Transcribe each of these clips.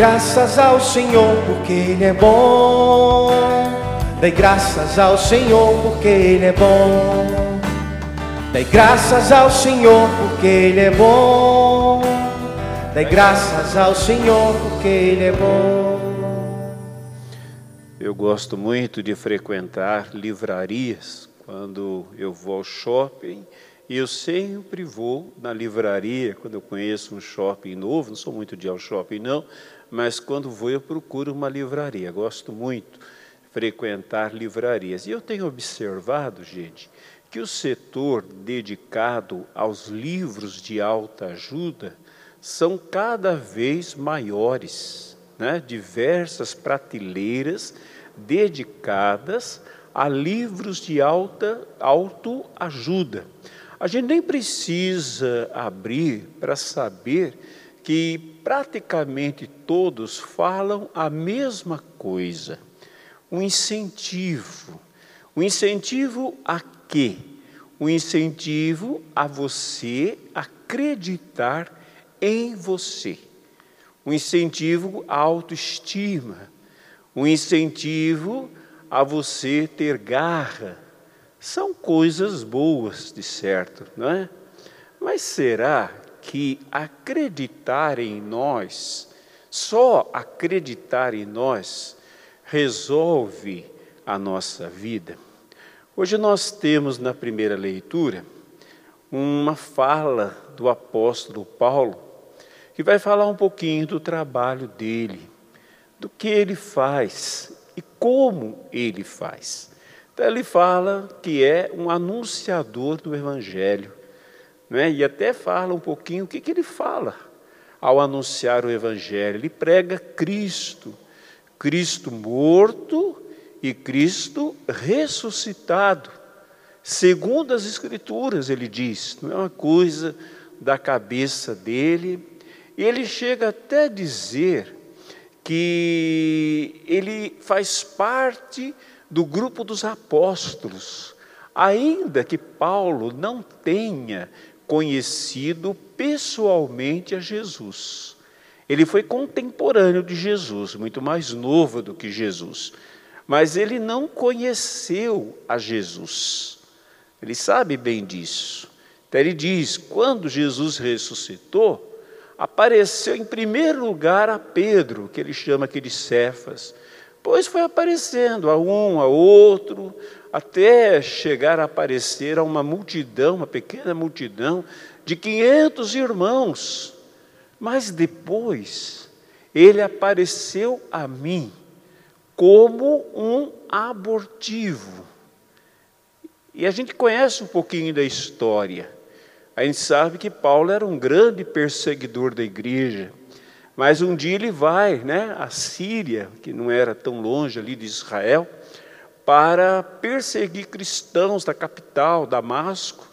Graças ao Senhor porque Ele é bom. Dei graças ao Senhor porque Ele é bom. Dei graças ao Senhor porque Ele é bom. Dei graças ao Senhor porque Ele é bom. Eu gosto muito de frequentar livrarias quando eu vou ao shopping. E eu sempre vou na livraria quando eu conheço um shopping novo. Não sou muito de ir ao shopping, não, mas quando vou eu procuro uma livraria. Gosto muito de frequentar livrarias. E eu tenho observado, gente, que o setor dedicado aos livros de alta ajuda são cada vez maiores, né? diversas prateleiras dedicadas a livros de alta autoajuda. A gente nem precisa abrir para saber que praticamente todos falam a mesma coisa. Um incentivo. Um incentivo a quê? Um incentivo a você acreditar em você. Um incentivo à autoestima. Um incentivo a você ter garra. São coisas boas, de certo, não é? Mas será que acreditar em nós, só acreditar em nós, resolve a nossa vida? Hoje nós temos na primeira leitura uma fala do apóstolo Paulo, que vai falar um pouquinho do trabalho dele, do que ele faz e como ele faz. Então ele fala que é um anunciador do Evangelho né? e até fala um pouquinho o que, que ele fala ao anunciar o Evangelho. Ele prega Cristo, Cristo morto e Cristo ressuscitado. Segundo as Escrituras, ele diz, não é uma coisa da cabeça dele. Ele chega até a dizer que ele faz parte do grupo dos apóstolos, ainda que Paulo não tenha conhecido pessoalmente a Jesus. Ele foi contemporâneo de Jesus, muito mais novo do que Jesus, mas ele não conheceu a Jesus. Ele sabe bem disso. Então ele diz: quando Jesus ressuscitou, apareceu em primeiro lugar a Pedro, que ele chama aqui de Cefas. Pois foi aparecendo a um, a outro, até chegar a aparecer a uma multidão, uma pequena multidão de 500 irmãos. Mas depois ele apareceu a mim como um abortivo. E a gente conhece um pouquinho da história. A gente sabe que Paulo era um grande perseguidor da igreja. Mas um dia ele vai, né, à Síria, que não era tão longe ali de Israel, para perseguir cristãos da capital, Damasco.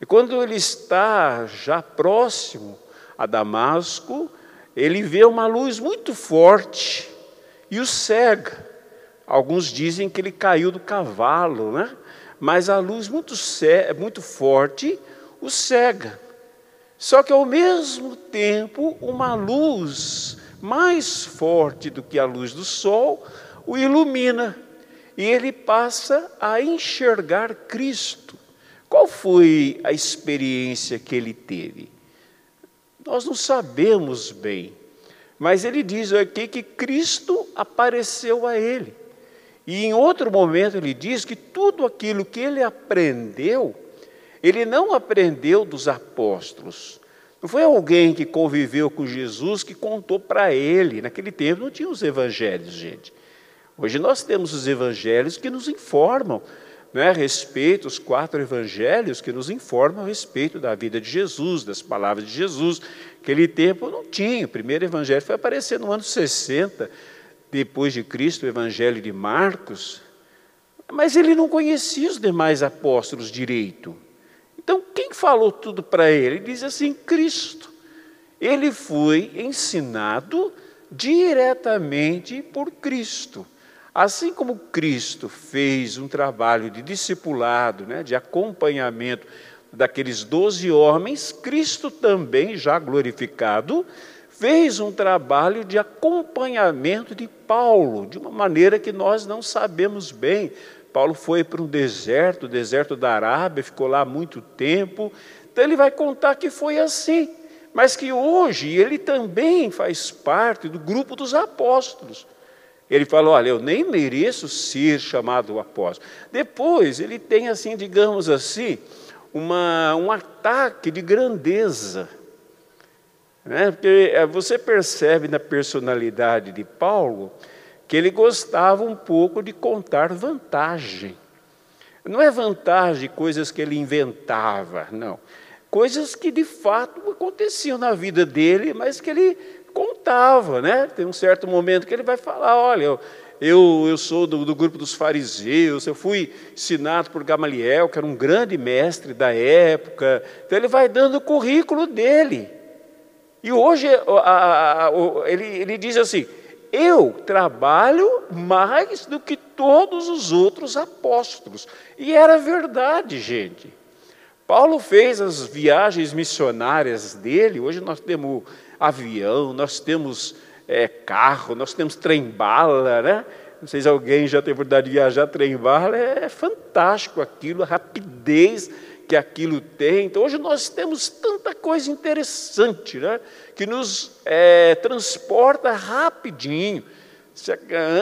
E quando ele está já próximo a Damasco, ele vê uma luz muito forte e o cega. Alguns dizem que ele caiu do cavalo, né? mas a luz muito, muito forte o cega. Só que ao mesmo tempo, uma luz mais forte do que a luz do sol o ilumina e ele passa a enxergar Cristo. Qual foi a experiência que ele teve? Nós não sabemos bem, mas ele diz aqui que Cristo apareceu a ele. E em outro momento ele diz que tudo aquilo que ele aprendeu, ele não aprendeu dos apóstolos. Não foi alguém que conviveu com Jesus que contou para ele. Naquele tempo não tinha os evangelhos, gente. Hoje nós temos os evangelhos que nos informam né, a respeito, os quatro evangelhos que nos informam a respeito da vida de Jesus, das palavras de Jesus. Aquele tempo não tinha. O primeiro evangelho foi aparecer no ano 60, depois de Cristo, o evangelho de Marcos. Mas ele não conhecia os demais apóstolos direito. Então, quem falou tudo para ele? Diz assim: Cristo. Ele foi ensinado diretamente por Cristo. Assim como Cristo fez um trabalho de discipulado, né, de acompanhamento daqueles doze homens, Cristo também, já glorificado, fez um trabalho de acompanhamento de Paulo, de uma maneira que nós não sabemos bem. Paulo foi para um deserto, o deserto da Arábia, ficou lá muito tempo. Então ele vai contar que foi assim, mas que hoje ele também faz parte do grupo dos apóstolos. Ele falou: Olha, eu nem mereço ser chamado apóstolo. Depois, ele tem, assim, digamos assim, uma, um ataque de grandeza. Né? Porque eh, você percebe na personalidade de Paulo que ele gostava um pouco de contar vantagem. Não é vantagem coisas que ele inventava, não. Coisas que de fato aconteciam na vida dele, mas que ele contava, né? Tem um certo momento que ele vai falar: olha, eu, eu, sou do, do, grupo dos fariseus, eu fui ensinado por Gamaliel, que era um grande mestre da época. Então ele vai dando o currículo dele. E hoje a, a, a, ele, ele diz assim: eu trabalho mais do que todos os outros apóstolos. E era verdade, gente. Paulo fez as viagens missionárias dele, hoje nós temos avião, nós temos é, carro, nós temos trem-bala, né? Não sei se alguém já teve oportunidade de viajar trem-bala, é fantástico aquilo, a rapidez que aquilo tem. Então, hoje nós temos tanta coisa interessante, né? Que nos é, transporta rapidinho.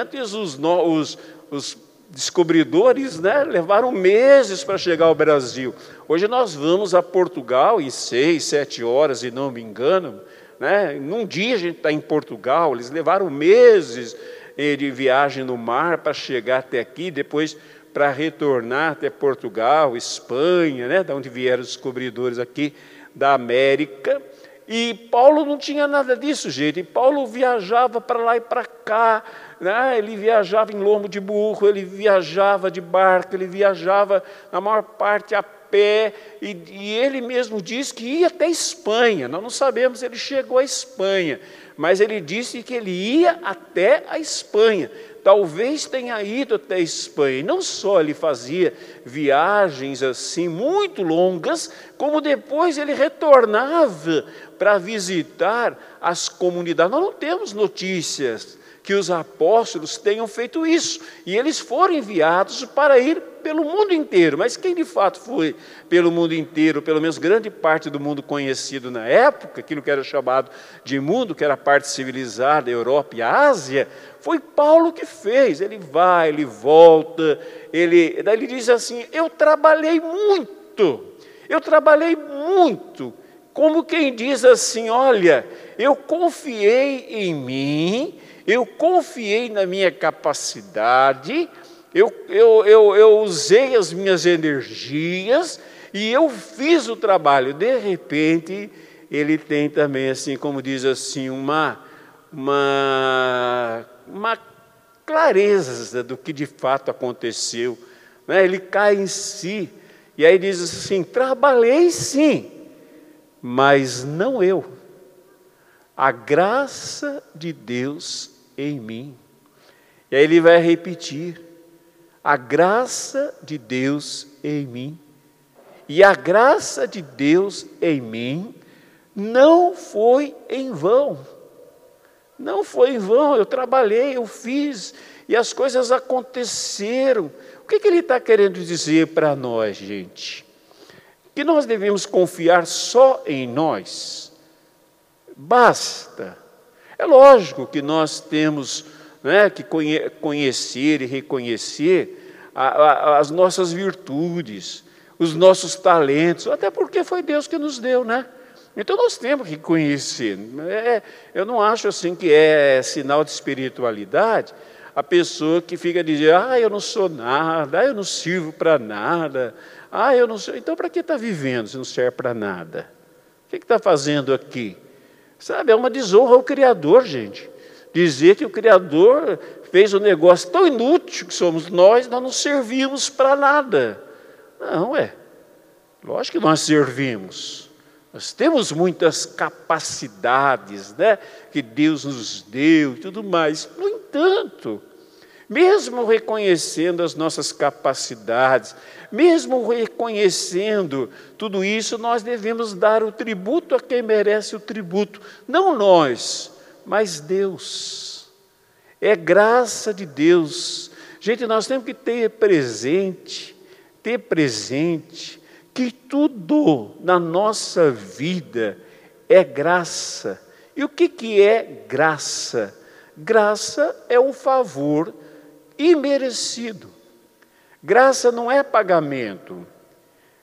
Antes, os, os, os descobridores né, levaram meses para chegar ao Brasil. Hoje nós vamos a Portugal em seis, sete horas, e não me engano. Né? Num dia a gente está em Portugal, eles levaram meses eh, de viagem no mar para chegar até aqui, depois para retornar até Portugal, Espanha, né? da onde vieram os descobridores aqui da América. E Paulo não tinha nada disso, gente. E Paulo viajava para lá e para cá, né? ele viajava em lombo de burro, ele viajava de barco, ele viajava, na maior parte, a pé, e, e, ele mesmo diz que ia até Espanha. Nós não sabemos se ele chegou à Espanha, mas ele disse que ele ia até a Espanha. Talvez tenha ido até a Espanha. E não só ele fazia viagens assim muito longas, como depois ele retornava para visitar as comunidades. Nós não temos notícias que os apóstolos tenham feito isso. E eles foram enviados para ir pelo mundo inteiro. Mas quem de fato foi pelo mundo inteiro, pelo menos grande parte do mundo conhecido na época, aquilo que era chamado de mundo, que era a parte civilizada, Europa e Ásia, foi Paulo que fez. Ele vai, ele volta, ele, daí ele diz assim: Eu trabalhei muito, eu trabalhei muito. Como quem diz assim: Olha, eu confiei em mim eu confiei na minha capacidade, eu, eu, eu, eu usei as minhas energias e eu fiz o trabalho. De repente, ele tem também, assim, como diz assim, uma, uma, uma clareza do que de fato aconteceu. Né? Ele cai em si e aí diz assim: trabalhei sim, mas não eu. A graça de Deus em mim. E aí ele vai repetir: a graça de Deus em mim. E a graça de Deus em mim não foi em vão. Não foi em vão, eu trabalhei, eu fiz, e as coisas aconteceram. O que, que ele está querendo dizer para nós, gente? Que nós devemos confiar só em nós. Basta é lógico que nós temos né, que conhecer e reconhecer a, a, as nossas virtudes, os nossos talentos, até porque foi Deus que nos deu, né? Então nós temos que conhecer. É, eu não acho assim que é sinal de espiritualidade a pessoa que fica dizendo, ah, eu não sou nada, ah, eu não sirvo para nada, ah, eu não sou. Então para que está vivendo se não serve para nada? O que está fazendo aqui? Sabe, é uma desonra ao Criador, gente. Dizer que o Criador fez um negócio tão inútil que somos nós, nós não servimos para nada. Não, é. Lógico que nós servimos. Nós temos muitas capacidades né, que Deus nos deu e tudo mais. No entanto, Mesmo reconhecendo as nossas capacidades, mesmo reconhecendo tudo isso, nós devemos dar o tributo a quem merece o tributo, não nós, mas Deus. É graça de Deus. Gente, nós temos que ter presente, ter presente que tudo na nossa vida é graça. E o que, que é graça? Graça é um favor imerecido. Graça não é pagamento.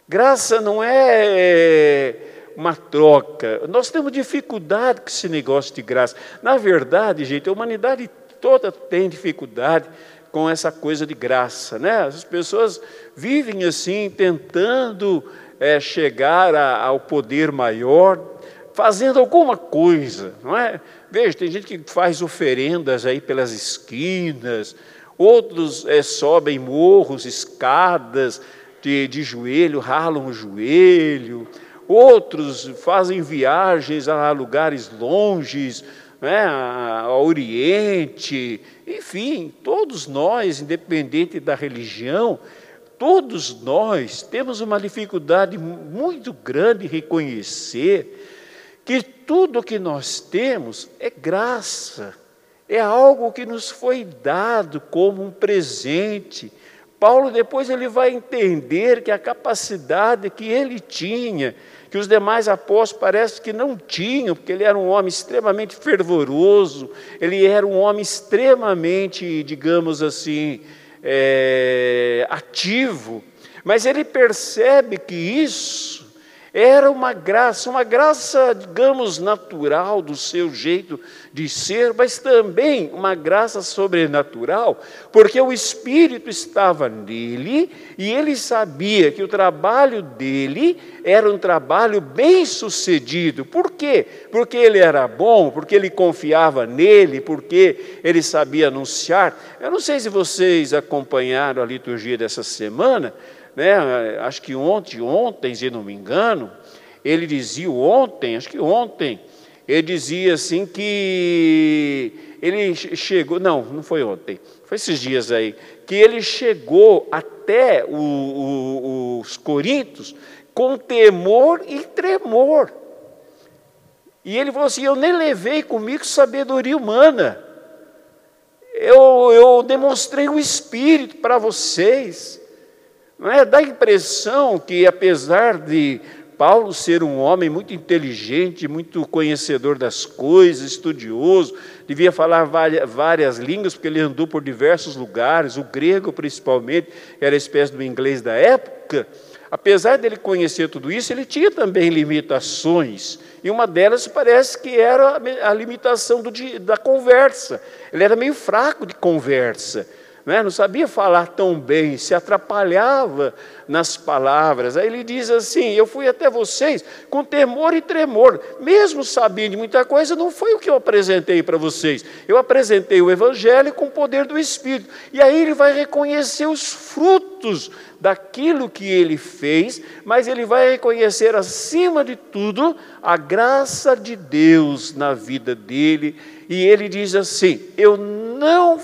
Graça não é uma troca. Nós temos dificuldade com esse negócio de graça. Na verdade, gente, a humanidade toda tem dificuldade com essa coisa de graça, né? As pessoas vivem assim, tentando é, chegar a, ao poder maior, fazendo alguma coisa, não é? Veja, tem gente que faz oferendas aí pelas esquinas, outros é, sobem morros, escadas de, de joelho, ralam o joelho, outros fazem viagens a lugares longes, né, ao Oriente, enfim, todos nós, independente da religião, todos nós temos uma dificuldade muito grande em reconhecer que tudo que nós temos é graça é algo que nos foi dado como um presente. Paulo depois ele vai entender que a capacidade que ele tinha, que os demais apóstolos parece que não tinham, porque ele era um homem extremamente fervoroso, ele era um homem extremamente, digamos assim, é, ativo, mas ele percebe que isso era uma graça, uma graça, digamos, natural do seu jeito de ser, mas também uma graça sobrenatural, porque o Espírito estava nele e ele sabia que o trabalho dele era um trabalho bem sucedido. Por quê? Porque ele era bom, porque ele confiava nele, porque ele sabia anunciar. Eu não sei se vocês acompanharam a liturgia dessa semana né, acho que ontem, ontem, se não me engano, ele dizia ontem, acho que ontem, ele dizia assim que ele chegou, não, não foi ontem, foi esses dias aí, que ele chegou até o, o, os Coríntios com temor e tremor. E ele falou assim: Eu nem levei comigo sabedoria humana, eu, eu demonstrei o Espírito para vocês. É? Dá a impressão que, apesar de Paulo ser um homem muito inteligente, muito conhecedor das coisas, estudioso, devia falar várias, línguas, porque ele andou por diversos lugares, o grego principalmente, era a espécie do inglês da época. Apesar dele conhecer tudo isso, ele tinha também limitações. E uma delas parece que era a limitação do, da conversa. Ele era meio fraco de conversa? Não sabia falar tão bem, se atrapalhava nas palavras. Aí ele diz assim: Eu fui até vocês com temor e tremor, mesmo sabendo de muita coisa, não foi o que eu apresentei para vocês. Eu apresentei o Evangelho com o poder do Espírito. E aí ele vai reconhecer os frutos daquilo que ele fez, mas ele vai reconhecer, acima de tudo, a graça de Deus na vida dele. E ele diz assim: Eu não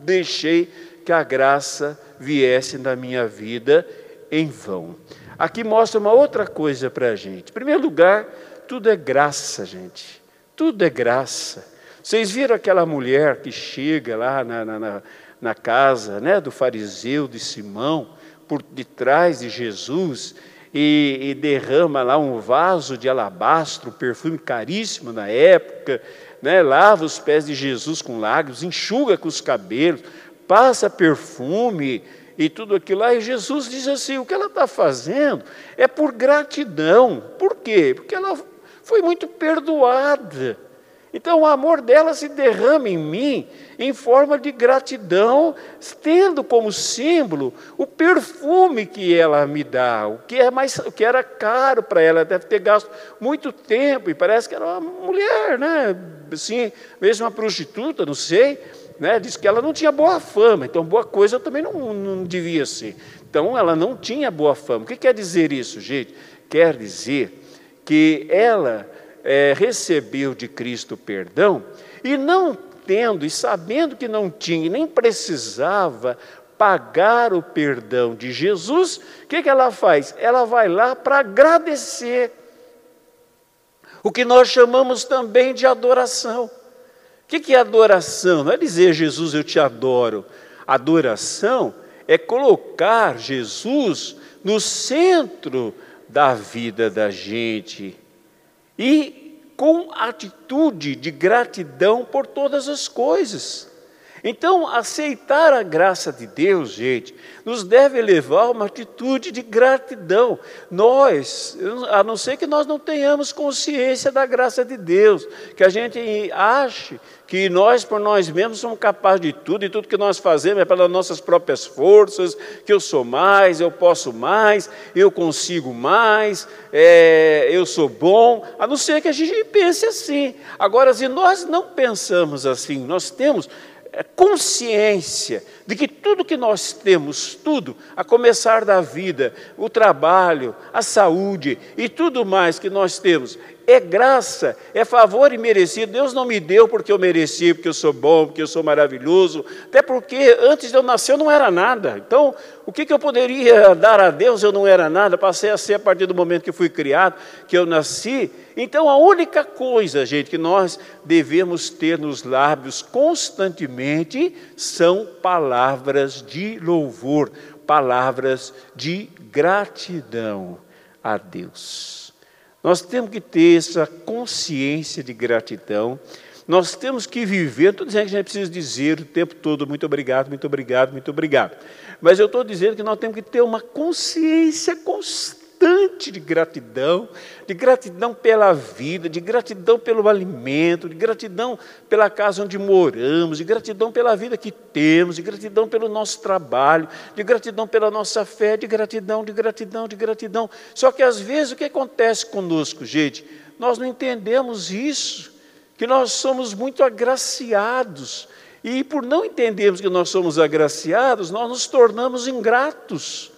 deixei que a graça viesse na minha vida em vão. Aqui mostra uma outra coisa para a gente. Em primeiro lugar, tudo é graça, gente. Tudo é graça. Vocês viram aquela mulher que chega lá na, na, na casa né, do fariseu de Simão, por detrás de Jesus, e, e, derrama lá um vaso de alabastro, um perfume caríssimo na época, né, lava os pés de Jesus com lágrimas, enxuga com os cabelos, passa perfume e tudo aquilo lá. E Jesus diz assim: o que ela está fazendo é por gratidão. Por quê? Porque ela foi muito perdoada. Então o amor dela se derrama em mim em forma de gratidão, tendo como símbolo o perfume que ela me dá, o que é mais, o que era caro para ela, deve ter gasto muito tempo e parece que era uma mulher, né? Assim, mesmo uma prostituta, não sei, né? Diz que ela não tinha boa fama, então boa coisa também não, não devia ser. Então ela não tinha boa fama. O que quer dizer isso, gente? Quer dizer que ela é, recebeu de Cristo perdão e não tendo e sabendo que não tinha nem precisava pagar o perdão de Jesus, o que, que ela faz? Ela vai lá para agradecer. O que nós chamamos também de adoração. O que, que é adoração? Não é dizer Jesus, eu te adoro. Adoração é colocar Jesus no centro da vida da gente e com atitude de gratidão por todas as coisas. Então, aceitar a graça de Deus, gente, nos deve levar a uma atitude de gratidão. Nós, a não ser que nós não tenhamos consciência da graça de Deus, que a gente ache que nós, por nós mesmos, somos capazes de tudo, e tudo que nós fazemos é pelas nossas próprias forças, que eu sou mais, eu posso mais, eu consigo mais, é, eu sou bom, a não ser que a gente pense assim. Agora, se nós não pensamos assim, nós temos consciência de que tudo que nós temos, tudo, a começar da vida, o trabalho, a saúde e tudo mais que nós temos, é graça, é favor e merecido. Deus não me deu porque eu mereci, porque eu sou bom, porque eu sou maravilhoso, até porque antes de eu nascer eu não era nada. Então, o que, que eu poderia dar a Deus? Eu não era nada, passei a ser a partir do momento que fui criado, que eu nasci. Então, a única coisa, gente, que nós devemos ter nos lábios constantemente são palavras de louvor, palavras de gratidão a Deus. Nós temos que ter essa consciência de gratidão. Nós temos que viver, estou dizendo que a gente precisa dizer o tempo todo muito obrigado, muito obrigado, muito obrigado. Mas eu estou dizendo que nós temos que ter uma consciência constante constante de gratidão, de gratidão pela vida, de gratidão pelo alimento, de gratidão pela casa onde moramos, de gratidão pela vida que temos, de gratidão pelo nosso trabalho, de gratidão pela nossa fé, de gratidão, de gratidão, de gratidão. Só que às vezes o que acontece conosco, gente? Nós não entendemos isso, que nós somos muito agraciados. E por não entendermos que nós somos agraciados, nós nos tornamos ingratos.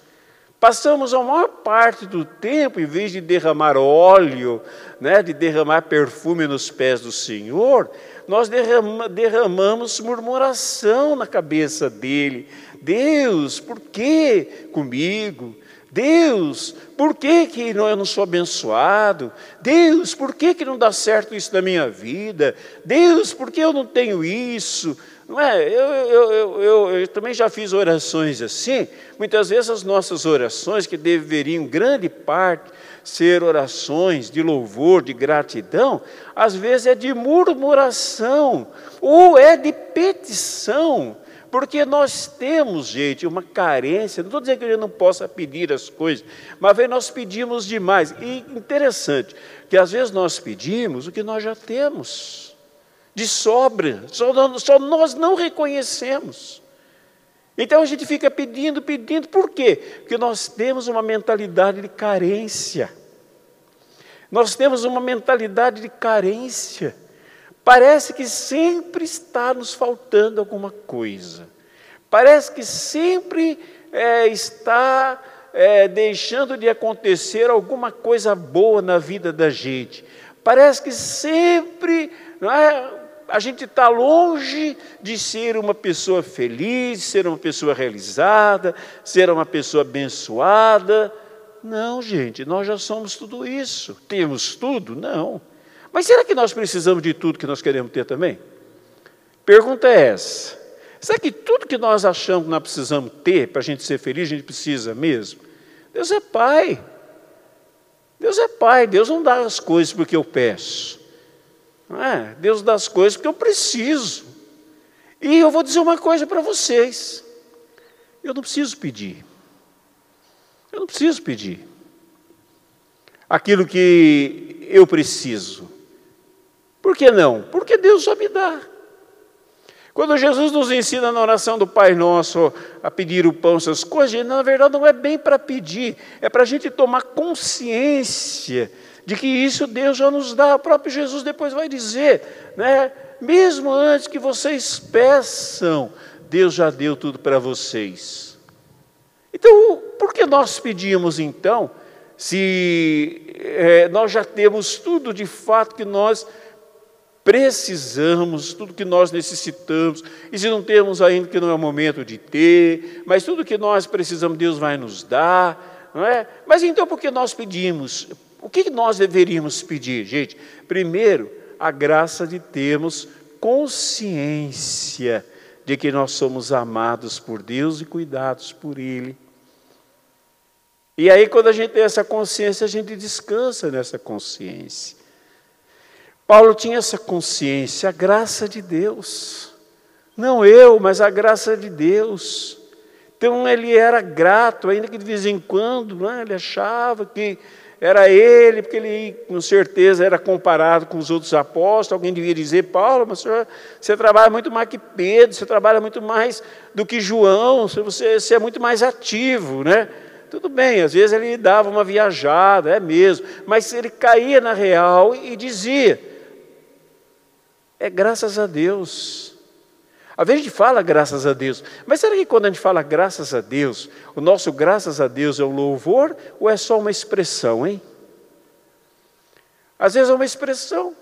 Passamos a maior parte do tempo, em vez de derramar óleo, né, de derramar perfume nos pés do Senhor, nós derrama, derramamos murmuração na cabeça dele. Deus, por que comigo? Deus, por que, que eu não sou abençoado? Deus, por que, que não dá certo isso na minha vida? Deus, por que eu não tenho isso? Não é? Eu, eu, eu, eu, também já fiz orações assim. Muitas vezes as nossas orações, que deveriam, grande parte, ser orações de louvor, de gratidão, às vezes é de murmuração, ou é de petição. Porque nós temos, gente, uma carência. Não estou dizendo que gente não possa pedir as coisas, mas nós pedimos demais. E interessante, que às vezes nós pedimos o que nós já temos de sobra, só, só nós não reconhecemos. Então a gente fica pedindo, pedindo, por quê? Porque nós temos uma mentalidade de carência. Nós temos uma mentalidade de carência. Parece que sempre está nos faltando alguma coisa. Parece que sempre é, está é, deixando de acontecer alguma coisa boa na vida da gente. Parece que sempre não é, a gente está longe de ser uma pessoa feliz, ser uma pessoa realizada, ser uma pessoa abençoada. Não, gente, nós já somos tudo isso. Temos tudo? Não. Mas será que nós precisamos de tudo que nós queremos ter também? Pergunta é essa. Será que tudo que nós achamos que nós precisamos ter para a gente ser feliz, a gente precisa mesmo? Deus é Pai. Deus é Pai. Deus não dá as coisas porque eu peço. É? Deus dá as coisas porque eu preciso. E eu vou dizer uma coisa para vocês: eu não preciso pedir. Eu não preciso pedir aquilo que eu preciso. Por que não? Porque Deus já me dá. Quando Jesus nos ensina na oração do Pai Nosso a pedir o pão, essas coisas, na verdade não é bem para pedir, é para a gente tomar consciência de que isso Deus já nos dá. O próprio Jesus depois vai dizer, né? Mesmo antes que vocês peçam, Deus já deu tudo para vocês. Então, por que nós pedimos então, se é, nós já temos tudo de fato que nós precisamos, tudo que nós necessitamos, e se não temos ainda, que não é o momento de ter, mas tudo que nós precisamos, Deus vai nos dar, não é? Mas então por que nós pedimos? O que nós deveríamos pedir, gente? Primeiro, a graça de termos consciência de que nós somos amados por Deus e cuidados por Ele. E aí, quando a gente tem essa consciência, a gente descansa nessa consciência. Paulo tinha essa consciência, a graça de Deus. Não eu, mas a graça de Deus. Então ele era grato, ainda que de vez em quando né, ele achava que era ele, porque ele com certeza era comparado com os outros apóstolos. Alguém devia dizer: Paulo, mas senhor, você trabalha muito mais que Pedro, você trabalha muito mais do que João, você, você é muito mais ativo, né? Tudo bem, às vezes ele dava uma viajada, é mesmo, mas ele caía na real e dizia: é graças a Deus. Às vezes a gente fala graças a Deus, mas será que quando a gente fala graças a Deus, o nosso graças a Deus é um louvor ou é só uma expressão, hein? Às vezes é uma expressão.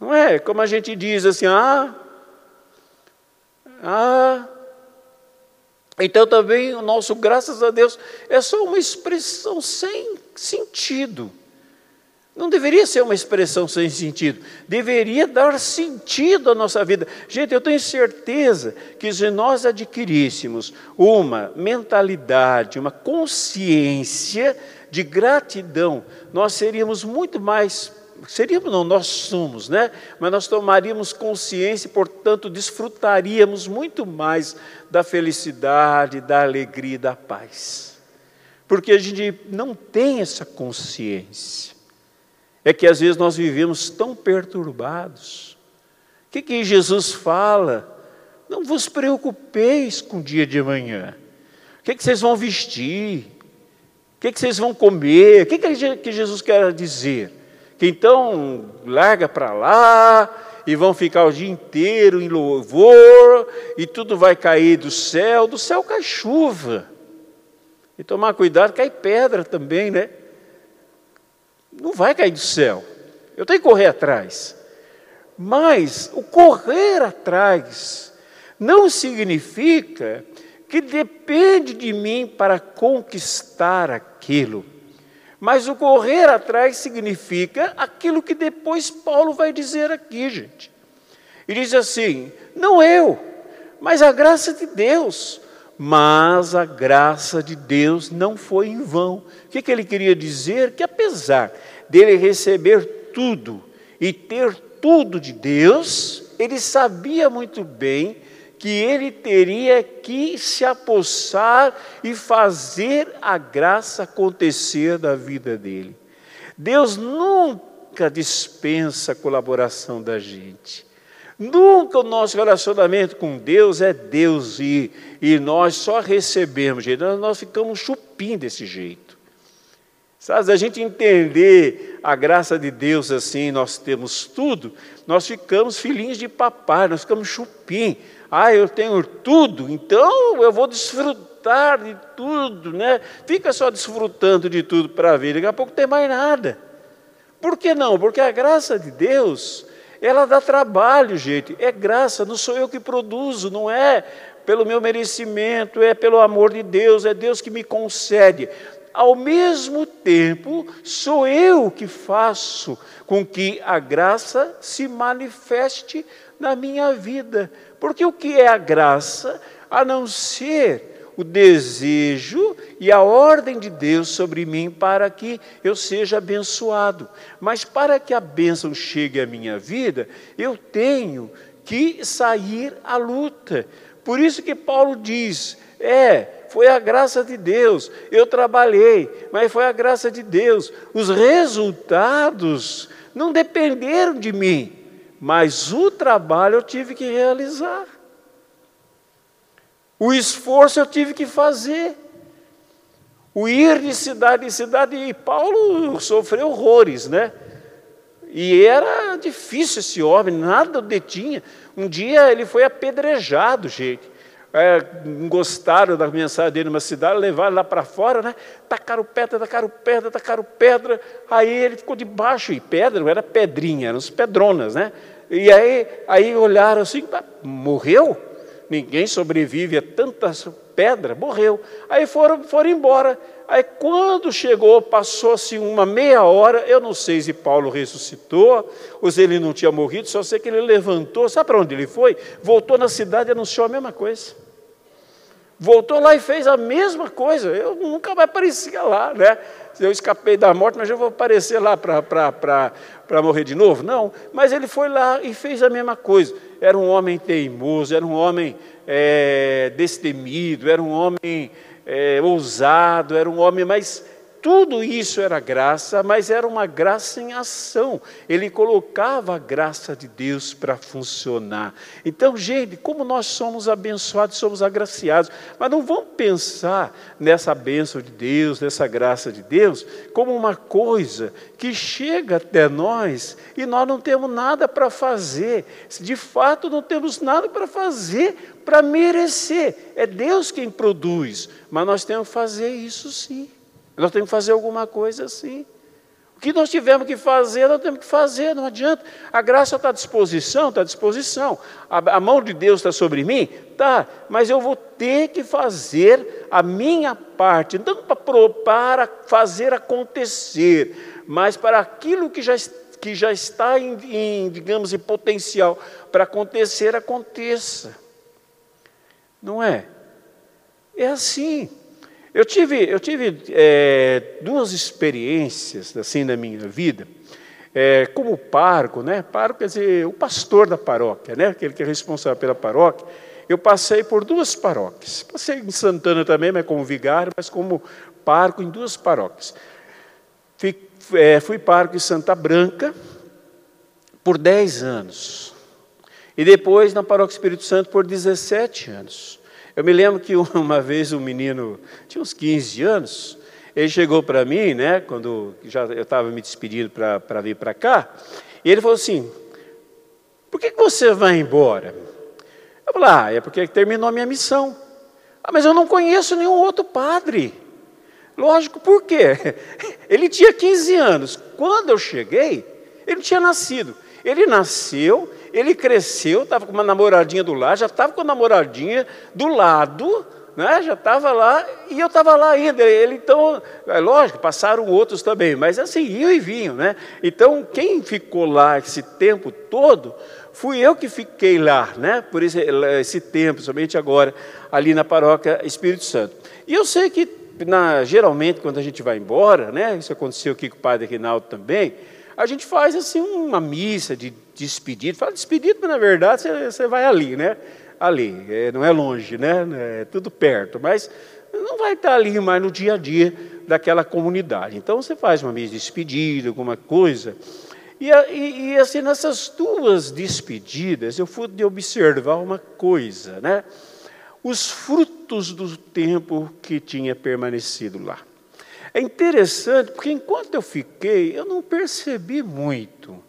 Não é como a gente diz assim, ah, ah. Então também o nosso graças a Deus é só uma expressão sem sentido. Não deveria ser uma expressão sem sentido, deveria dar sentido à nossa vida. Gente, eu tenho certeza que se nós adquiríssemos uma mentalidade, uma consciência de gratidão, nós seríamos muito mais, seríamos não, nós somos, né? Mas nós tomaríamos consciência e, portanto, desfrutaríamos muito mais da felicidade, da alegria, da paz. Porque a gente não tem essa consciência é que às vezes nós vivemos tão perturbados. O que, que Jesus fala? Não vos preocupeis com o dia de amanhã. O que, que vocês vão vestir? O que, que vocês vão comer? O que, que Jesus quer dizer? Que então larga para lá e vão ficar o dia inteiro em louvor e tudo vai cair do céu. Do céu cai chuva. E tomar cuidado, cai pedra também, né? Não vai cair do céu. Eu tenho que correr atrás. Mas o correr atrás não significa que depende de mim para conquistar aquilo. Mas o correr atrás significa aquilo que depois Paulo vai dizer aqui, gente. Ele diz assim: não eu, mas a graça de Deus. Mas a graça de Deus não foi em vão. O que, que ele queria dizer? Que apesar dele receber tudo e ter tudo de Deus, ele sabia muito bem que ele teria que se apossar e fazer a graça acontecer na vida dele. Deus nunca dispensa a colaboração da gente. Nunca o nosso relacionamento com Deus é Deus e, e nós só recebemos, gente. Nós, nós ficamos chupim desse jeito. Sabe, a gente entender a graça de Deus assim, nós temos tudo, nós ficamos filhinhos de papai, nós ficamos chupim. Ah, eu tenho tudo, então eu vou desfrutar de tudo, né? Fica só desfrutando de tudo para ver, daqui a pouco tem mais nada. Por que não? Porque a graça de Deus, ela dá trabalho, gente. É graça, não sou eu que produzo, não é pelo meu merecimento, é pelo amor de Deus, é Deus que me concede ao mesmo tempo, sou eu que faço com que a graça se manifeste na minha vida. Porque o que é a graça, a não ser o desejo e a ordem de Deus sobre mim para que eu seja abençoado. Mas para que a bênção chegue à minha vida, eu tenho que sair à luta. Por isso que Paulo diz: é, foi a graça de Deus. Eu trabalhei, mas foi a graça de Deus. Os resultados não dependeram de mim, mas o trabalho eu tive que realizar. O esforço eu tive que fazer. O ir de cidade em cidade, e Paulo sofreu horrores, né? E era difícil esse homem, nada o detinha. Um dia ele foi apedrejado, gente. é, gostaram da mensagem dele numa cidade, levaram lá para fora, né? Tacaram pedra, tacaram pedra, tacaram pedra. Aí ele ficou debaixo, e pedra não era pedrinha, eram as pedronas, né? E aí, aí olharam assim, morreu? Ninguém sobrevive a tantas pedras, morreu. Aí foram, foram embora. Aí quando chegou, passou-se uma meia hora, eu não sei se Paulo ressuscitou, ou se ele não tinha morrido, só sei que ele levantou, sabe para onde ele foi? Voltou na cidade e anunciou a mesma coisa. Voltou lá e fez a mesma coisa. Eu nunca mais aparecia lá, né? Eu escapei da morte, mas eu vou aparecer lá para morrer de novo? Não. Mas ele foi lá e fez a mesma coisa. Era um homem teimoso, era um homem é, destemido, era um homem é, ousado, era um homem mais. Tudo isso era graça, mas era uma graça em ação. Ele colocava a graça de Deus para funcionar. Então, gente, como nós somos abençoados, somos agraciados, mas não vamos pensar nessa bênção de Deus, nessa graça de Deus, como uma coisa que chega até nós e nós não temos nada para fazer. De fato, não temos nada para fazer para merecer. É Deus quem produz, mas nós temos que fazer isso sim. Nós temos que fazer alguma coisa sim. O que nós tivermos que fazer, nós temos que fazer, não adianta. A graça está à disposição, está à disposição. A, a mão de Deus está sobre mim? Tá, mas eu vou ter que fazer a minha parte, não para, para fazer acontecer, mas para aquilo que já, que já está em, em digamos, em potencial para acontecer, aconteça. Não é? É assim. Eu tive, eu tive é, duas experiências assim na minha vida, é, como parco, né? Parco quer dizer o pastor da paróquia, né? Aquele que é responsável pela paróquia. Eu passei por duas paróquias. Passei em Santana também, mas como vigário, mas como parco em duas paróquias. Fui, é, fui parco em Santa Branca por 10 anos. E depois na Paróquia Espírito Santo por 17 anos. Eu me lembro que uma vez um menino, tinha uns 15 anos, ele chegou para mim, né, quando já eu estava me despedindo para vir para cá, e ele falou assim: Por que, que você vai embora? Eu falei: Ah, é porque terminou a minha missão. Ah, mas eu não conheço nenhum outro padre. Lógico, por quê? Ele tinha 15 anos. Quando eu cheguei, ele tinha nascido. Ele nasceu, ele cresceu, estava com uma namoradinha do lado, já estava com a namoradinha do lado, né? já estava lá, e eu estava lá ainda. Ele, então, é lógico, passaram outros também, mas assim, iam e vinham. Né? Então, quem ficou lá esse tempo todo, fui eu que fiquei lá, né? por esse, esse tempo, somente agora, ali na paróquia Espírito Santo. E eu sei que, na, geralmente, quando a gente vai embora, né? isso aconteceu aqui com o padre Reinaldo também, a gente faz assim uma missa de despedida. Fala despedido, mas na verdade você, você vai ali, né? Ali, é, não é longe, né? É tudo perto, mas não vai estar ali mais no dia a dia daquela comunidade. Então você faz uma missa de despedida, alguma coisa. E, e, e assim, nessas duas despedidas, eu fui de observar uma coisa, né? Os frutos do tempo que tinha permanecido lá. É interessante, porque enquanto eu fiquei, eu não percebi muito.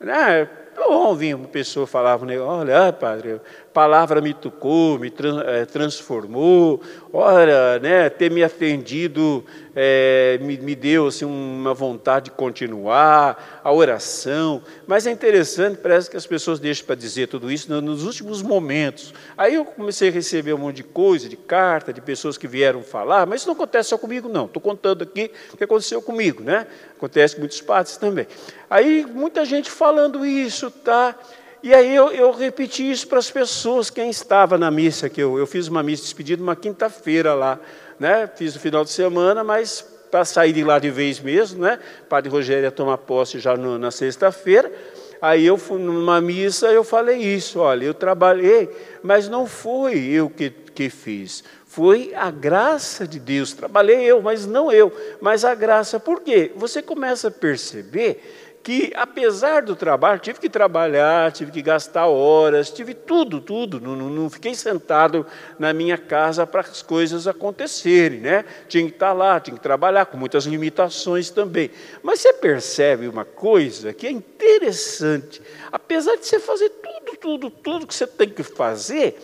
Né? Ouvi uma pessoa falava, olha, padre, a palavra me tocou, me eh, transformou, olha, né, ter me atendido é, me, me, deu assim, uma vontade de continuar, a oração. Mas é interessante, parece que as pessoas deixam para dizer tudo isso nos últimos momentos. Aí eu comecei a receber um monte de coisa, de carta, de pessoas que vieram falar, mas isso não acontece só comigo, não. Estou contando aqui o que aconteceu comigo, né? Acontece com muitos padres também. Aí muita gente falando isso, tá? E aí eu, eu repeti isso para as pessoas, quem estava na missa, que eu, eu fiz uma missa de despedida uma quinta-feira lá, né? Fiz no final de semana, mas para sair de lá de vez mesmo, né? O padre Rogério ia tomar posse já no, na sexta-feira. Aí eu fui numa missa, eu falei isso, olha, eu trabalhei, mas não foi eu que, que fiz, foi a graça de Deus. Trabalhei eu, mas não eu, mas a graça. Por quê? Você começa a perceber que, apesar do trabalho, tive que trabalhar, tive que gastar horas, tive tudo, tudo. Não, não, fiquei sentado na minha casa para as coisas acontecerem, né? Tinha que estar lá, tinha que trabalhar, com muitas limitações também. Mas você percebe uma coisa que é interessante. Apesar de você fazer tudo, tudo, tudo que você tem que fazer,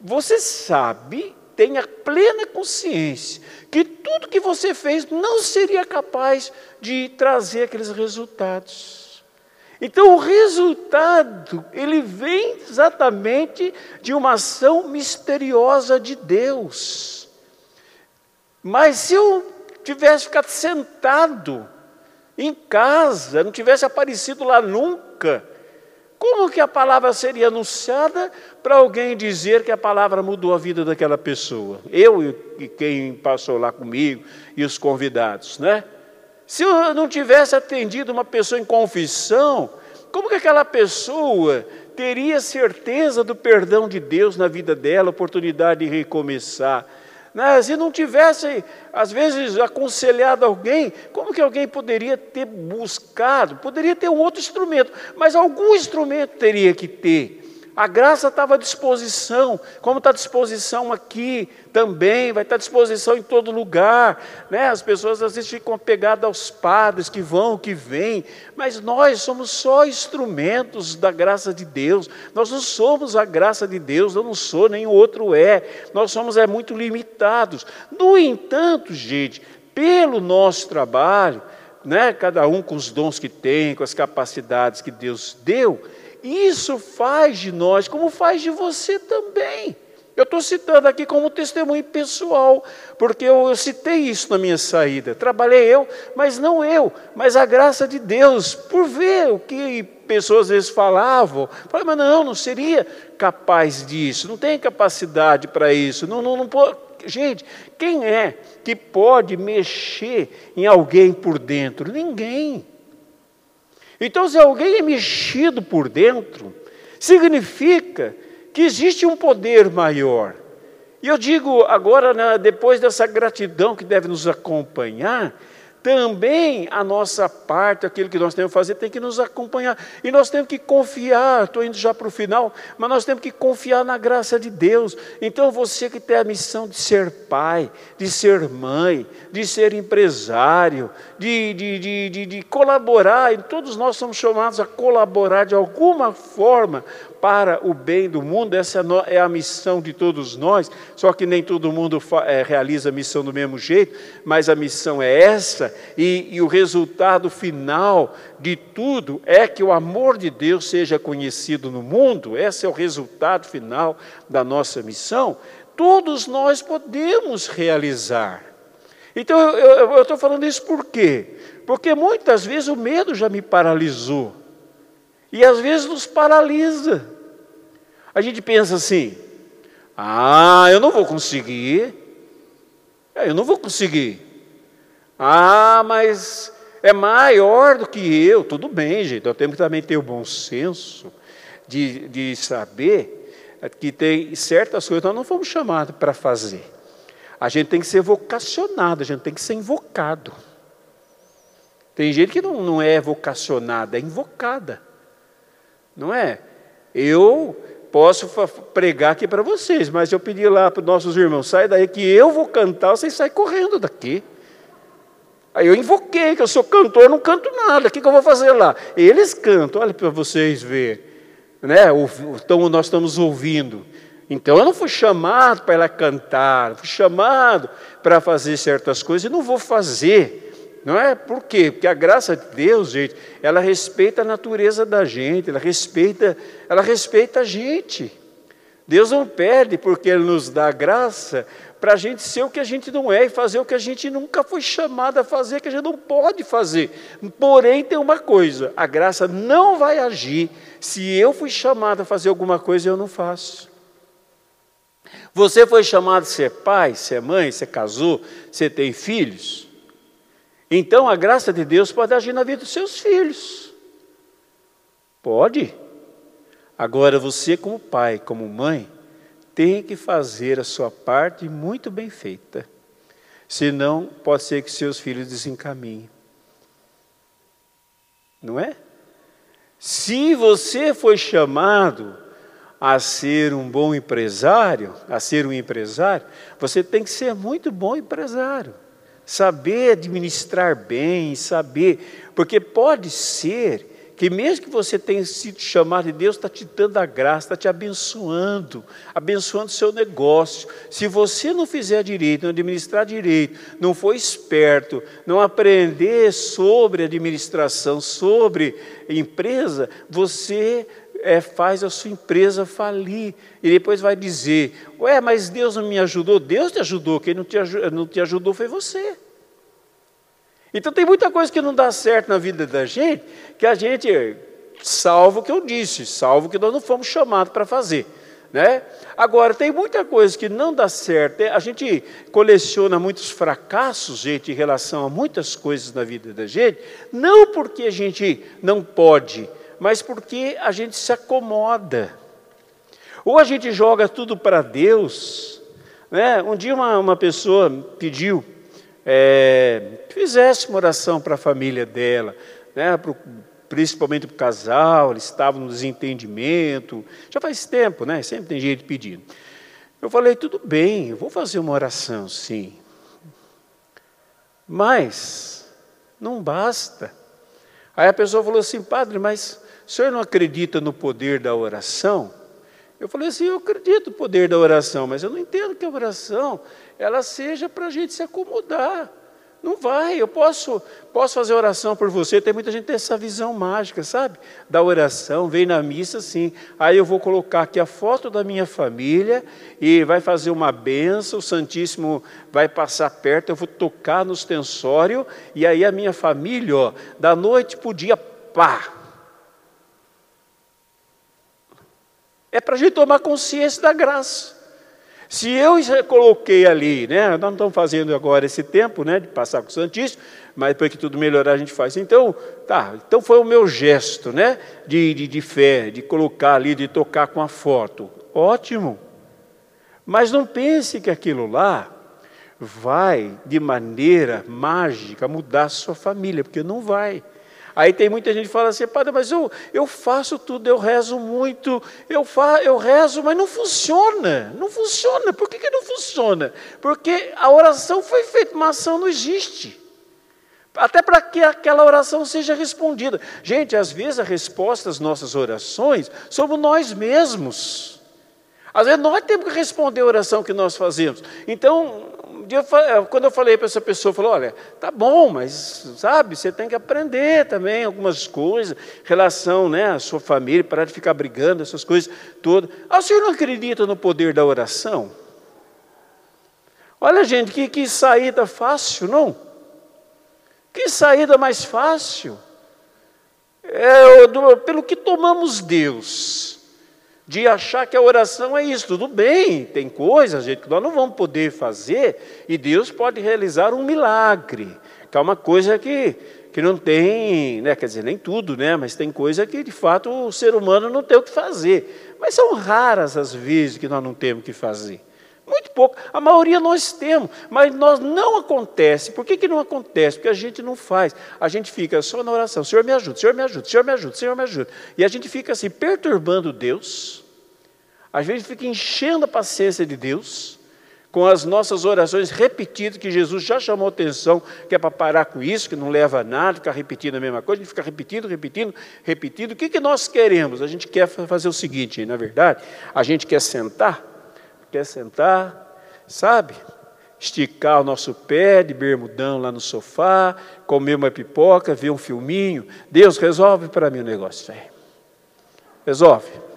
você sabe, tenha plena consciência, que tudo que você fez não seria capaz de trazer aqueles resultados. Então, o resultado, ele vem exatamente de uma ação misteriosa de Deus. Mas se eu tivesse ficado sentado em casa, não tivesse aparecido lá nunca, como que a palavra seria anunciada para alguém dizer que a palavra mudou a vida daquela pessoa? Eu e quem passou lá comigo e os convidados, né? Se eu não tivesse atendido uma pessoa em confissão, como que aquela pessoa teria certeza do perdão de Deus na vida dela, oportunidade de recomeçar? Né? Se não tivesse, às vezes, aconselhado alguém, como que alguém poderia ter buscado? Poderia ter um outro instrumento, mas algum instrumento teria que ter. A graça estava à disposição, como está à disposição aqui também, vai estar à disposição em todo lugar. Né? As pessoas às vezes ficam apegadas aos padres que vão, que vêm, mas nós somos só instrumentos da graça de Deus. Nós não somos a graça de Deus, eu não sou, nem o outro é. Nós somos é muito limitados. No entanto, gente, pelo nosso trabalho, né, cada um com os dons que tem, com as capacidades que Deus deu, isso faz de nós, como faz de você também. Eu estou citando aqui como testemunho pessoal, porque eu, eu, citei isso na minha saída. Trabalhei eu, mas não eu, mas a graça de Deus, por ver o que pessoas às vezes falavam. Falei, mas não, não seria capaz disso, não tem capacidade para isso. Não, não, não pode. Gente, quem é que pode mexer em alguém por dentro? Ninguém. Então, se alguém é mexido por dentro, significa que existe um poder maior. E eu digo agora, né, depois dessa gratidão que deve nos acompanhar, também a nossa parte, aquilo que nós temos que fazer, tem que nos acompanhar. E nós temos que confiar, estou indo já para o final, mas nós temos que confiar na graça de Deus. Então você que tem a missão de ser pai, de ser mãe, de ser empresário, de, de, de, de, colaborar, e todos nós somos chamados a colaborar de alguma forma para o bem do mundo, essa é a missão de todos nós, só que nem todo mundo é, realiza a missão do mesmo jeito, mas a missão é essa, e, e o resultado final de tudo é que o amor de Deus seja conhecido no mundo, esse é o resultado final da nossa missão, todos nós podemos realizar. Então eu estou falando isso por quê? Porque muitas vezes o medo já me paralisou. E às vezes nos paralisa. A gente pensa assim: ah, eu não vou conseguir. É, eu não vou conseguir. Ah, mas é maior do que eu. Tudo bem, gente. Nós temos que também ter o bom senso de, de saber que tem certas coisas que nós não fomos chamados para fazer. A gente tem que ser vocacionado, a gente tem que ser invocado. Tem gente que não, não é vocacionada, é invocada. Não é? Eu posso pregar aqui para vocês, mas eu pedi lá para os nossos irmãos, sai daí que eu vou cantar, vocês saem correndo daqui. Aí eu invoquei, que eu sou cantor, não canto nada, o que, que eu vou fazer lá? Eles cantam, olha para vocês verem. Né? Então nós estamos ouvindo. Então eu não fui chamado para ela cantar, fui chamado para fazer certas coisas e não vou fazer. Não é? Por quê? Porque a graça de Deus, gente, ela respeita a natureza da gente, ela respeita, ela respeita a gente. Deus não perde porque Ele nos dá graça para a gente ser o que a gente não é e fazer o que a gente nunca foi chamado a fazer, que a gente não pode fazer. Porém, tem uma coisa: a graça não vai agir se eu fui chamado a fazer alguma coisa e eu não faço. Você foi chamado a ser pai, ser mãe, você casou, você tem filhos. Então a graça de Deus pode agir na vida dos seus filhos. Pode. Agora você, como pai, como mãe, tem que fazer a sua parte muito bem feita. Senão, pode ser que seus filhos desencaminhem. Não é? Se você foi chamado a ser um bom empresário, a ser um empresário, você tem que ser muito bom empresário saber administrar bem, saber, porque pode ser que mesmo que você tenha sido chamado de Deus, está te dando a graça, está te abençoando, abençoando seu negócio. Se você não fizer direito, não administrar direito, não for esperto, não aprender sobre administração, sobre empresa, você é, faz a sua empresa falir. E depois vai dizer: Ué, mas Deus não me ajudou? Deus te ajudou, quem não te, não te ajudou foi você. Então tem muita coisa que não dá certo na vida da gente, que a gente, salvo o que eu disse, salvo que nós não fomos chamados para fazer. Né? Agora, tem muita coisa que não dá certo. A gente coleciona muitos fracassos, gente, em relação a muitas coisas na vida da gente, não porque a gente não pode, mas porque a gente se acomoda. Ou a gente joga tudo para Deus. Né? Um dia uma, uma pessoa pediu é, fizesse uma oração para a família dela, né? Pro, principalmente para o casal, eles estavam no desentendimento. Já faz tempo, né? Sempre tem gente pedindo. Eu falei, tudo bem, eu vou fazer uma oração, sim. Mas não basta. Aí a pessoa falou assim, padre, mas o senhor não acredita no poder da oração? Eu falei assim, eu acredito no poder da oração, mas eu não entendo que a oração ela seja para a gente se acomodar. Não vai, eu posso, posso fazer oração por você. Tem muita gente que tem essa visão mágica, sabe? Da oração, vem na missa assim. Aí eu vou colocar aqui a foto da minha família e vai fazer uma benção, o Santíssimo vai passar perto, eu vou tocar no ostensório, e aí a minha família, ó, da noite para o dia, pá, É para a gente tomar consciência da graça. Se eu coloquei ali, né, nós não estamos fazendo agora esse tempo né, de passar com o Santíssimo, mas para que tudo melhorar a gente faz. Então, tá, então foi o meu gesto né, de, de, de fé, de colocar ali, de tocar com a foto. Ótimo. Mas não pense que aquilo lá vai, de maneira mágica, mudar a sua família, porque não vai. Aí tem muita gente que fala assim, padre, mas eu, eu faço tudo, eu rezo muito, eu, fa, eu rezo, mas não funciona. Não funciona. Por que, que não funciona? Porque a oração foi feita, uma ação não existe. Até para que aquela oração seja respondida. Gente, às vezes a resposta às nossas orações somos nós mesmos. Às vezes nós temos que responder a oração que nós fazemos. Então, eh, quando eu falei para essa pessoa, falou, olha, tá bom, mas sabe, você tem que aprender também algumas coisas, relação, né, à sua família, parar de ficar brigando, essas coisas todas. Ah, o senhor não acredita no poder da oração? Olha, gente, que, que saída fácil, não? Que saída mais fácil? É, pelo que tomamos Deus de achar que a oração é isso. Tudo bem, tem coisas, gente, que nós não vamos poder fazer e Deus pode realizar um milagre, que é uma coisa que, que não tem, né, quer dizer, nem tudo, né, mas tem coisa que de fato o ser humano não tem o que fazer. Mas são raras as vezes que nós não temos o que fazer. Muito pouco. A maioria nós temos, mas nós não acontece. Por que, que não acontece? Porque a gente não faz. A gente fica só na oração. Senhor me ajuda, Senhor me ajuda, Senhor me ajuda, Senhor me ajuda. E a gente fica assim, perturbando Deus. Às vezes fica enchendo a paciência de Deus com as nossas orações repetidas, que Jesus já chamou atenção, que é para parar com isso, que não leva a nada, ficar repetindo a mesma coisa, a gente fica repetindo, repetindo, repetindo. O que, que nós queremos? A gente quer fazer o seguinte, na verdade, a gente quer sentar quer sentar, sabe? Esticar o nosso pé de bermudão lá no sofá, comer uma pipoca, ver um filminho. Deus, resolve para mim o negócio. Resolve.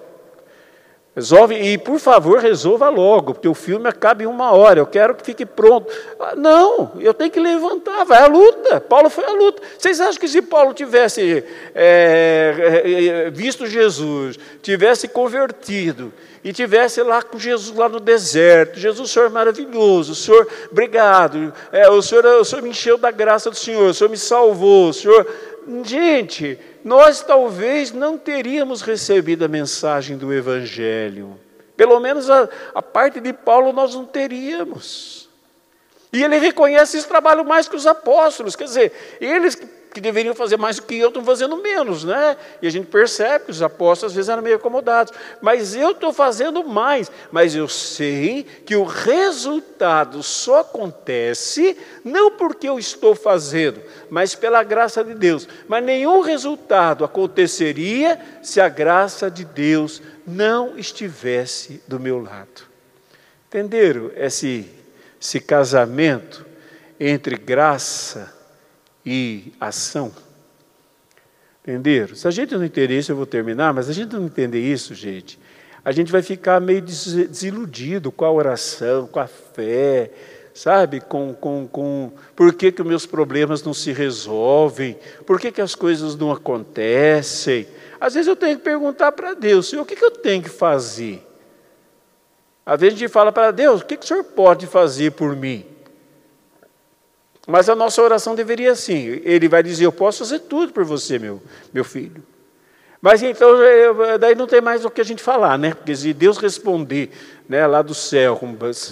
Resolve e, por favor, resolva logo, porque o filme acaba em uma hora. Eu quero que fique pronto. Ah, não, eu tenho que levantar, vai à luta. Paulo foi à luta. Vocês acham que se Paulo tivesse é, visto Jesus, tivesse convertido e tivesse lá com Jesus lá no deserto, Jesus, o Senhor é maravilhoso, o Senhor, obrigado, é, o, Senhor, o Senhor me encheu da graça do Senhor, o Senhor me salvou, o Senhor. Gente, nós talvez não teríamos recebido a mensagem do Evangelho. Pelo menos a, a parte de Paulo nós não teríamos. E ele reconhece esse trabalho mais que os apóstolos, quer dizer, eles que deveriam fazer mais do que eu, estão fazendo menos, né? E a gente percebe que os apóstolos às vezes eram meio acomodados. Mas eu estou fazendo mais. Mas eu sei que o resultado só acontece não porque eu estou fazendo, mas pela graça de Deus. Mas nenhum resultado aconteceria se a graça de Deus não estivesse do meu lado. Entenderam esse, esse casamento entre graça e ação. Entenderam? Se a gente não entender isso, eu vou terminar, mas a gente não entender isso, gente, a gente vai ficar meio desiludido com a oração, com a fé, sabe? Com, com, com por que, que os meus problemas não se resolvem, por que, que as coisas não acontecem. Às vezes eu tenho que perguntar para Deus, Senhor, o que, que eu tenho que fazer? Às vezes a gente fala para Deus, o que, que o Senhor pode fazer por mim? Mas a nossa oração deveria assim. Ele vai dizer: Eu posso fazer tudo por você, meu, meu filho. Mas então, daí não tem mais o que a gente falar, né? Porque se Deus responder né, lá do céu,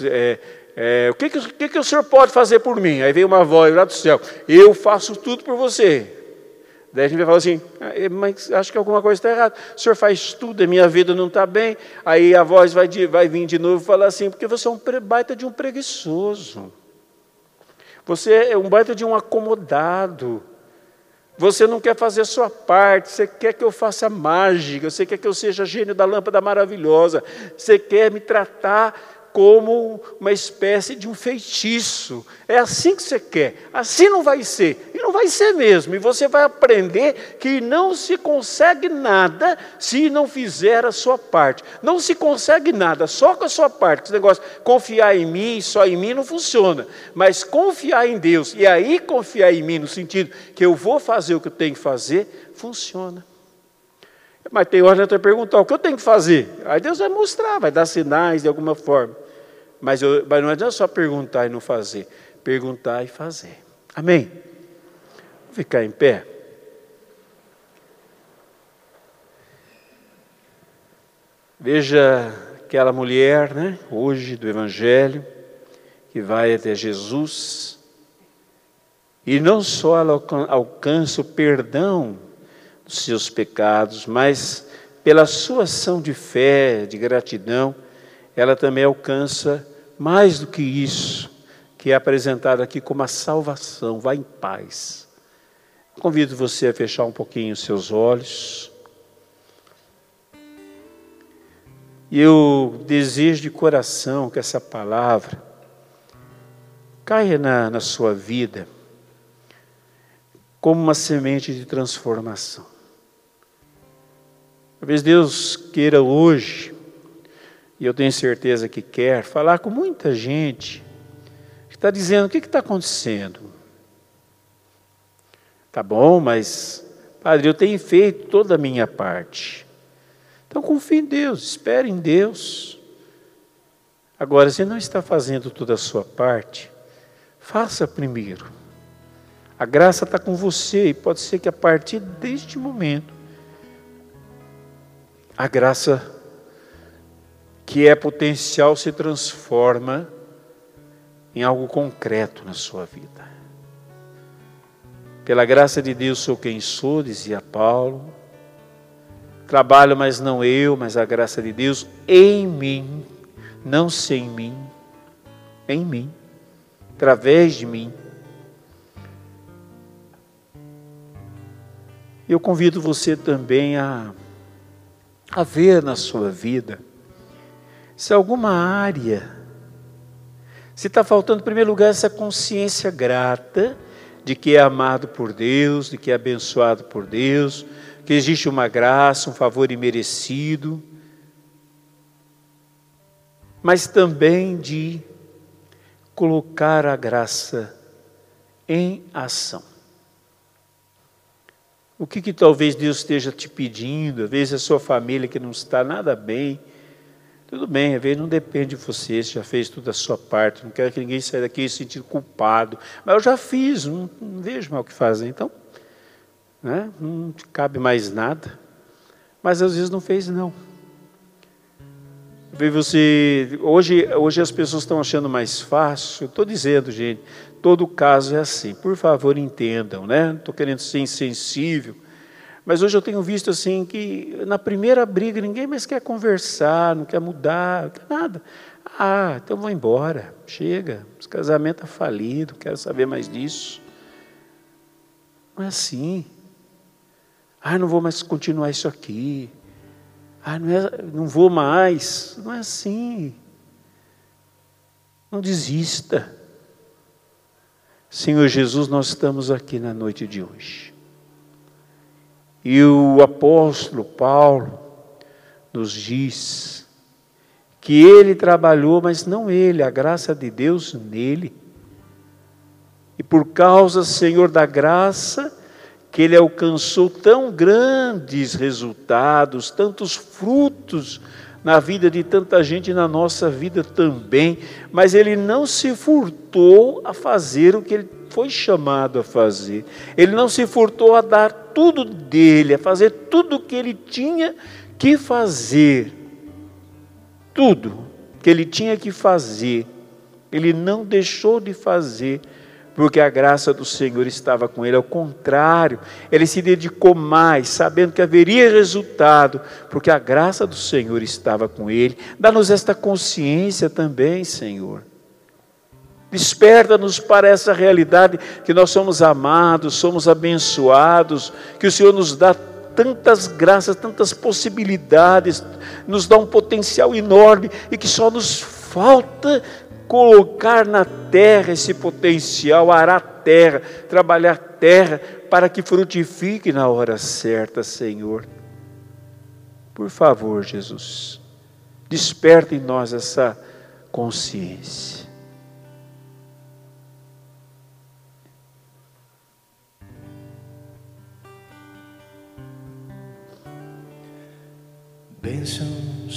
é, é, o, que, que, que, que o senhor pode fazer por mim? Aí vem uma voz lá do céu: Eu faço tudo por você. Daí a gente vai falar assim, ah, é, mas acho que alguma coisa está errada. O senhor faz tudo, a minha vida não está bem. Aí a voz vai, de, vai vir de novo e falar assim, porque você é um baita de um preguiçoso. Você é um baita de um acomodado. Você não quer fazer a sua parte, você quer que eu faça mágica, você quer que eu seja gênio da lâmpada maravilhosa, você quer me tratar como uma espécie de um feitiço. É assim que você quer. Assim não vai ser. E não vai ser mesmo. E você vai aprender que não se consegue nada se não fizer a sua parte. Não se consegue nada só com a sua parte. Esse negócio, confiar em mim, só em mim, não funciona. Mas confiar em Deus, e aí confiar em mim, no sentido que eu vou fazer o que eu tenho que fazer, funciona. Mas tem hora que perguntar o que eu tenho que fazer. Aí Deus vai mostrar, vai dar sinais de alguma forma. Mas, eu, mas não adianta só perguntar e não fazer. Perguntar e fazer. Amém? Vou ficar em pé. Veja aquela mulher, né, hoje do Evangelho, que vai até Jesus, e não só ela alcança o perdão dos seus pecados, mas pela sua ação de fé, de gratidão, ela também alcança mais do que isso, que é apresentado aqui como a salvação, vá em paz. Convido você a fechar um pouquinho os seus olhos. E eu desejo de coração que essa palavra caia na, na sua vida como uma semente de transformação. Talvez Deus queira hoje e eu tenho certeza que quer, falar com muita gente que está dizendo: o que está acontecendo? Tá bom, mas, Padre, eu tenho feito toda a minha parte. Então confie em Deus, espere em Deus. Agora, se não está fazendo toda a sua parte, faça primeiro. A graça está com você e pode ser que a partir deste momento a graça que é potencial se transforma em algo concreto na sua vida. Pela graça de Deus sou quem sou, dizia Paulo. Trabalho, mas não eu, mas a graça de Deus em mim, não sem mim, em mim, através de mim. Eu convido você também a, a ver na sua vida se alguma área, se está faltando, em primeiro lugar, essa consciência grata de que é amado por Deus, de que é abençoado por Deus, que existe uma graça, um favor imerecido, mas também de colocar a graça em ação. O que, que talvez Deus esteja te pedindo, às vezes a sua família que não está nada bem, tudo bem, às vezes não depende de você, você já fez toda a sua parte, não quero que ninguém saia daqui se sentindo culpado. Mas eu já fiz, não, não vejo mal o que fazer, então né, não cabe mais nada. Mas às vezes não fez não. Você, hoje, hoje as pessoas estão achando mais fácil. Estou dizendo, gente, todo caso é assim. Por favor, entendam, né? Não estou querendo ser insensível. Mas hoje eu tenho visto assim que na primeira briga ninguém mais quer conversar, não quer mudar, não quer nada. Ah, então vou embora, chega, esse casamento é falido, quero saber mais disso. Não é assim. Ah, não vou mais continuar isso aqui. Ah, não, é, não vou mais. Não é assim. Não desista. Senhor Jesus, nós estamos aqui na noite de hoje. E o apóstolo Paulo nos diz que ele trabalhou, mas não ele, a graça de Deus nele. E por causa, Senhor, da graça, que ele alcançou tão grandes resultados, tantos frutos na vida de tanta gente e na nossa vida também, mas ele não se furtou a fazer o que ele foi chamado a fazer. Ele não se furtou a dar tudo dele, a fazer tudo o que ele tinha que fazer. Tudo que ele tinha que fazer, ele não deixou de fazer porque a graça do Senhor estava com ele. Ao contrário, ele se dedicou mais, sabendo que haveria resultado, porque a graça do Senhor estava com ele. Dá-nos esta consciência também, Senhor. Desperta-nos para essa realidade que nós somos amados, somos abençoados, que o Senhor nos dá tantas graças, tantas possibilidades, nos dá um potencial enorme e que só nos falta colocar na terra esse potencial, arar terra, trabalhar terra, para que frutifique na hora certa, Senhor. Por favor, Jesus, desperta em nós essa consciência.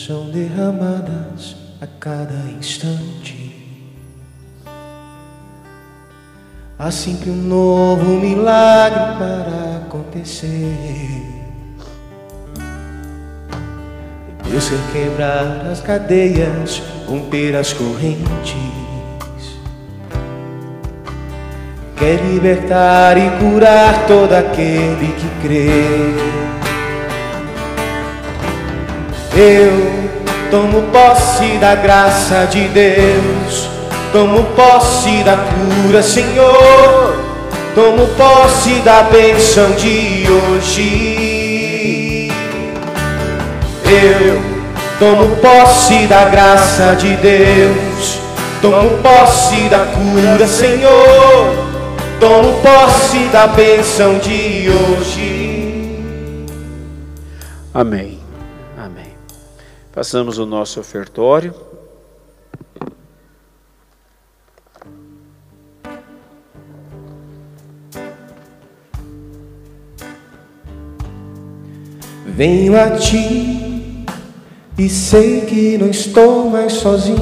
São derramadas a cada instante. Há sempre um novo milagre para acontecer. Deus quer quebrar as cadeias, romper as correntes. Quer libertar e curar todo aquele que crê. Eu tomo posse da graça de Deus Tomo posse da cura, Senhor. Tomo posse da bênção de hoje. Eu tomo posse da graça de Deus. Tomo posse da cura, Senhor. Tomo posse da bênção de hoje. Amém. Passamos o nosso ofertório. Venho a ti e sei que não estou mais sozinho.